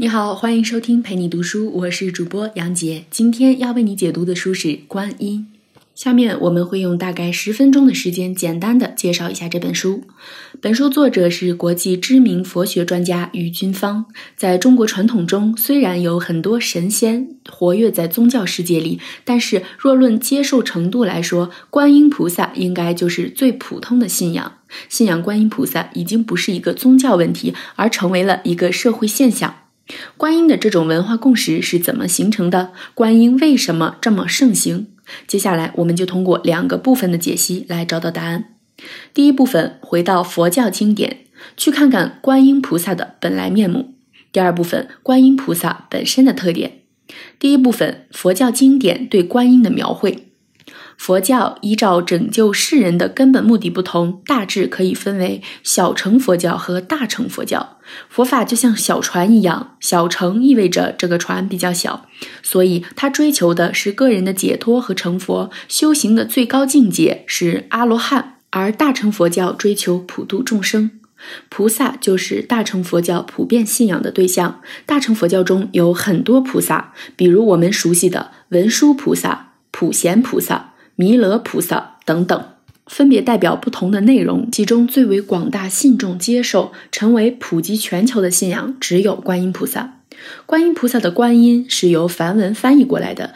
你好，欢迎收听陪你读书，我是主播杨杰。今天要为你解读的书是《观音》。下面我们会用大概十分钟的时间，简单的介绍一下这本书。本书作者是国际知名佛学专家于军芳。在中国传统中，虽然有很多神仙活跃在宗教世界里，但是若论接受程度来说，观音菩萨应该就是最普通的信仰。信仰观音菩萨已经不是一个宗教问题，而成为了一个社会现象。观音的这种文化共识是怎么形成的？观音为什么这么盛行？接下来，我们就通过两个部分的解析来找到答案。第一部分，回到佛教经典，去看看观音菩萨的本来面目；第二部分，观音菩萨本身的特点。第一部分，佛教经典对观音的描绘。佛教依照拯救世人的根本目的不同，大致可以分为小乘佛教和大乘佛教。佛法就像小船一样，小乘意味着这个船比较小，所以它追求的是个人的解脱和成佛，修行的最高境界是阿罗汉。而大乘佛教追求普度众生，菩萨就是大乘佛教普遍信仰的对象。大乘佛教中有很多菩萨，比如我们熟悉的文殊菩萨、普贤菩萨。弥勒菩萨等等，分别代表不同的内容。其中最为广大信众接受、成为普及全球的信仰，只有观音菩萨。观音菩萨的“观音”是由梵文翻译过来的，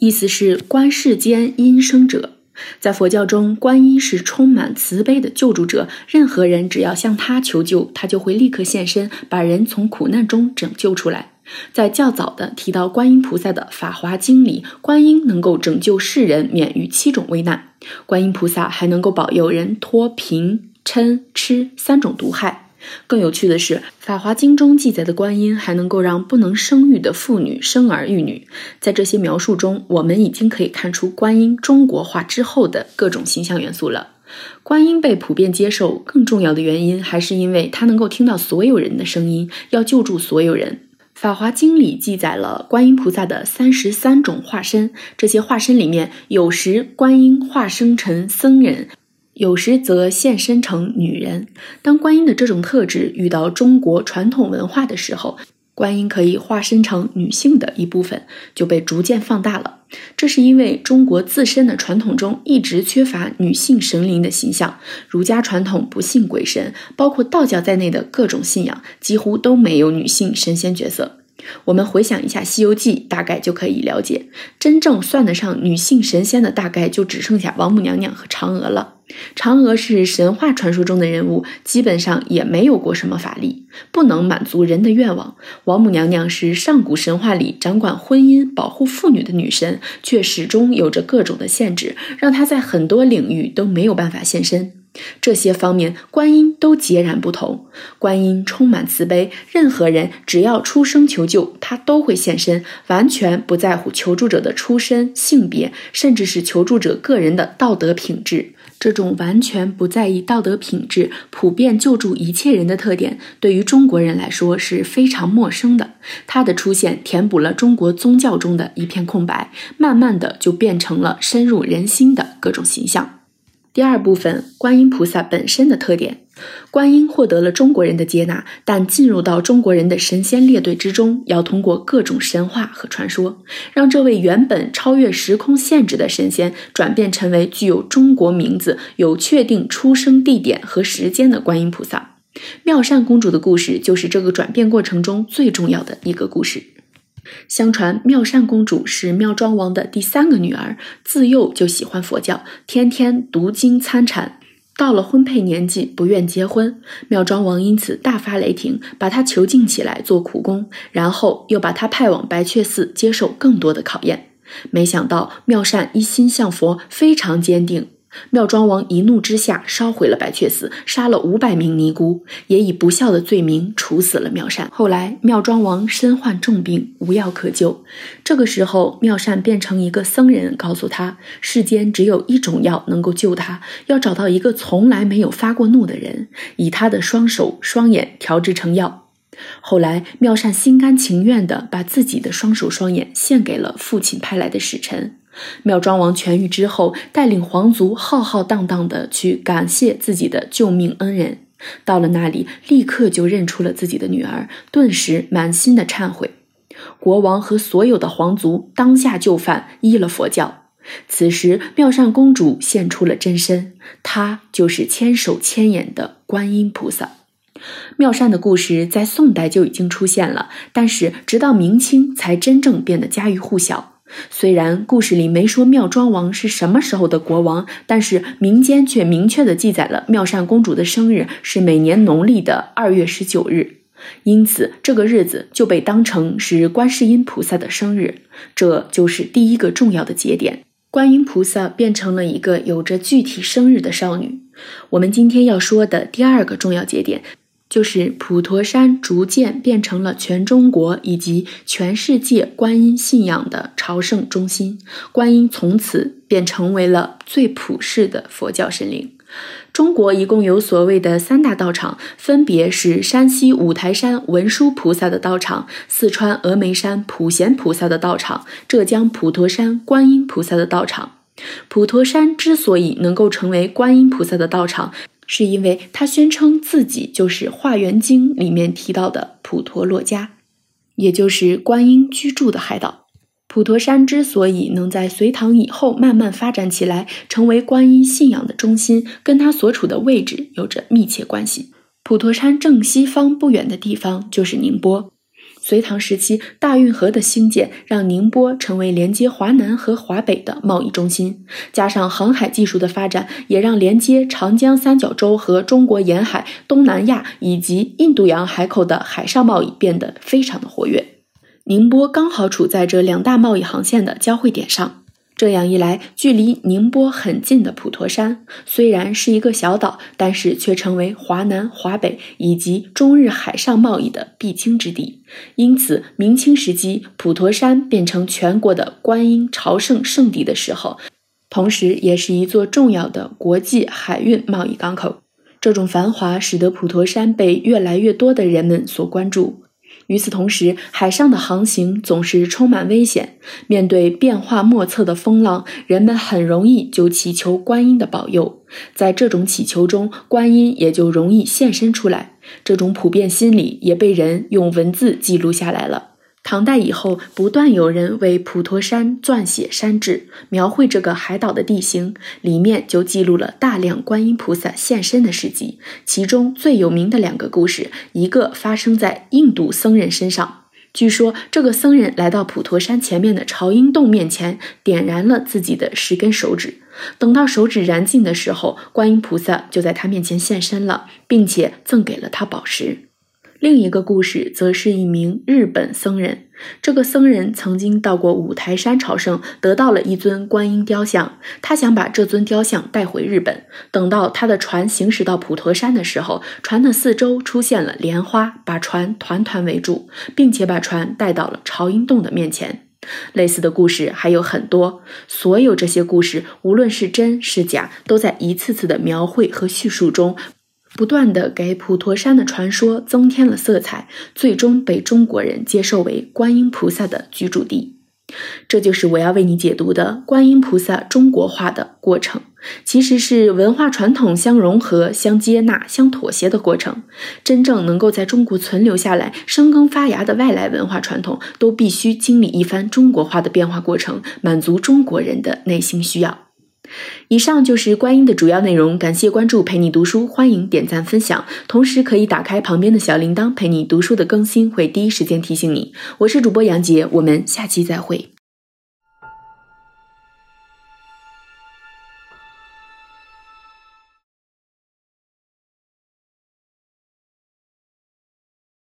意思是观世间音生者。在佛教中，观音是充满慈悲的救助者，任何人只要向他求救，他就会立刻现身，把人从苦难中拯救出来。在较早的提到观音菩萨的《法华经》里，观音能够拯救世人免于七种危难。观音菩萨还能够保佑人脱贫、嗔、痴三种毒害。更有趣的是，《法华经》中记载的观音还能够让不能生育的妇女生儿育女。在这些描述中，我们已经可以看出观音中国化之后的各种形象元素了。观音被普遍接受，更重要的原因还是因为它能够听到所有人的声音，要救助所有人。《法华经》里记载了观音菩萨的三十三种化身，这些化身里面，有时观音化身成僧人，有时则现身成女人。当观音的这种特质遇到中国传统文化的时候，观音可以化身成女性的一部分，就被逐渐放大了。这是因为中国自身的传统中一直缺乏女性神灵的形象。儒家传统不信鬼神，包括道教在内的各种信仰几乎都没有女性神仙角色。我们回想一下《西游记》，大概就可以了解，真正算得上女性神仙的，大概就只剩下王母娘娘和嫦娥了。嫦娥是神话传说中的人物，基本上也没有过什么法力，不能满足人的愿望。王母娘娘是上古神话里掌管婚姻、保护妇女的女神，却始终有着各种的限制，让她在很多领域都没有办法现身。这些方面，观音都截然不同。观音充满慈悲，任何人只要出声求救，他都会现身，完全不在乎求助者的出身、性别，甚至是求助者个人的道德品质。这种完全不在意道德品质、普遍救助一切人的特点，对于中国人来说是非常陌生的。它的出现填补了中国宗教中的一片空白，慢慢的就变成了深入人心的各种形象。第二部分，观音菩萨本身的特点。观音获得了中国人的接纳，但进入到中国人的神仙列队之中，要通过各种神话和传说，让这位原本超越时空限制的神仙，转变成为具有中国名字、有确定出生地点和时间的观音菩萨。妙善公主的故事，就是这个转变过程中最重要的一个故事。相传妙善公主是妙庄王的第三个女儿，自幼就喜欢佛教，天天读经参禅。到了婚配年纪，不愿结婚，妙庄王因此大发雷霆，把她囚禁起来做苦工，然后又把她派往白雀寺接受更多的考验。没想到妙善一心向佛，非常坚定。妙庄王一怒之下烧毁了白雀寺，杀了五百名尼姑，也以不孝的罪名处死了妙善。后来妙庄王身患重病，无药可救。这个时候，妙善变成一个僧人，告诉他世间只有一种药能够救他，要找到一个从来没有发过怒的人，以他的双手双眼调制成药。后来妙善心甘情愿地把自己的双手双眼献给了父亲派来的使臣。妙庄王痊愈之后，带领皇族浩浩荡荡地去感谢自己的救命恩人。到了那里，立刻就认出了自己的女儿，顿时满心的忏悔。国王和所有的皇族当下就范，依了佛教。此时，妙善公主现出了真身，她就是千手千眼的观音菩萨。妙善的故事在宋代就已经出现了，但是直到明清才真正变得家喻户晓。虽然故事里没说妙庄王是什么时候的国王，但是民间却明确的记载了妙善公主的生日是每年农历的二月十九日，因此这个日子就被当成是观世音菩萨的生日，这就是第一个重要的节点。观音菩萨变成了一个有着具体生日的少女。我们今天要说的第二个重要节点。就是普陀山逐渐变成了全中国以及全世界观音信仰的朝圣中心，观音从此便成为了最普世的佛教神灵。中国一共有所谓的三大道场，分别是山西五台山文殊菩萨的道场、四川峨眉山普贤菩萨的道场、浙江普陀山观音菩萨的道场。普陀山之所以能够成为观音菩萨的道场，是因为他宣称自己就是《化缘经》里面提到的普陀洛迦，也就是观音居住的海岛。普陀山之所以能在隋唐以后慢慢发展起来，成为观音信仰的中心，跟他所处的位置有着密切关系。普陀山正西方不远的地方就是宁波。隋唐时期，大运河的兴建让宁波成为连接华南和华北的贸易中心。加上航海技术的发展，也让连接长江三角洲和中国沿海、东南亚以及印度洋海口的海上贸易变得非常的活跃。宁波刚好处在这两大贸易航线的交汇点上。这样一来，距离宁波很近的普陀山虽然是一个小岛，但是却成为华南、华北以及中日海上贸易的必经之地。因此，明清时期普陀山变成全国的观音朝圣圣地的时候，同时也是一座重要的国际海运贸易港口。这种繁华使得普陀山被越来越多的人们所关注。与此同时，海上的航行总是充满危险。面对变化莫测的风浪，人们很容易就祈求观音的保佑。在这种祈求中，观音也就容易现身出来。这种普遍心理也被人用文字记录下来了。唐代以后，不断有人为普陀山撰写山志，描绘这个海岛的地形，里面就记录了大量观音菩萨现身的事迹。其中最有名的两个故事，一个发生在印度僧人身上。据说这个僧人来到普陀山前面的朝音洞面前，点燃了自己的十根手指。等到手指燃尽的时候，观音菩萨就在他面前现身了，并且赠给了他宝石。另一个故事则是一名日本僧人。这个僧人曾经到过五台山朝圣，得到了一尊观音雕像。他想把这尊雕像带回日本。等到他的船行驶到普陀山的时候，船的四周出现了莲花，把船团团围住，并且把船带到了朝音洞的面前。类似的故事还有很多。所有这些故事，无论是真是假，都在一次次的描绘和叙述中。不断的给普陀山的传说增添了色彩，最终被中国人接受为观音菩萨的居住地。这就是我要为你解读的观音菩萨中国化的过程，其实是文化传统相融合、相接纳、相妥协的过程。真正能够在中国存留下来、生根发芽的外来文化传统，都必须经历一番中国化的变化过程，满足中国人的内心需要。以上就是观音的主要内容，感谢关注陪你读书，欢迎点赞分享，同时可以打开旁边的小铃铛，陪你读书的更新会第一时间提醒你。我是主播杨杰，我们下期再会。